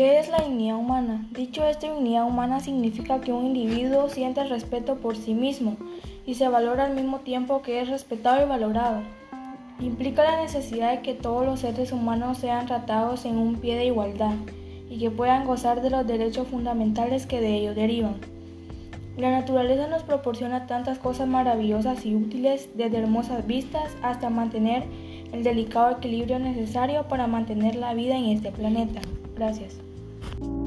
¿Qué es la dignidad humana? Dicho esto, dignidad humana significa que un individuo siente el respeto por sí mismo y se valora al mismo tiempo que es respetado y valorado. Implica la necesidad de que todos los seres humanos sean tratados en un pie de igualdad y que puedan gozar de los derechos fundamentales que de ellos derivan. La naturaleza nos proporciona tantas cosas maravillosas y útiles, desde hermosas vistas hasta mantener el delicado equilibrio necesario para mantener la vida en este planeta. Gracias. you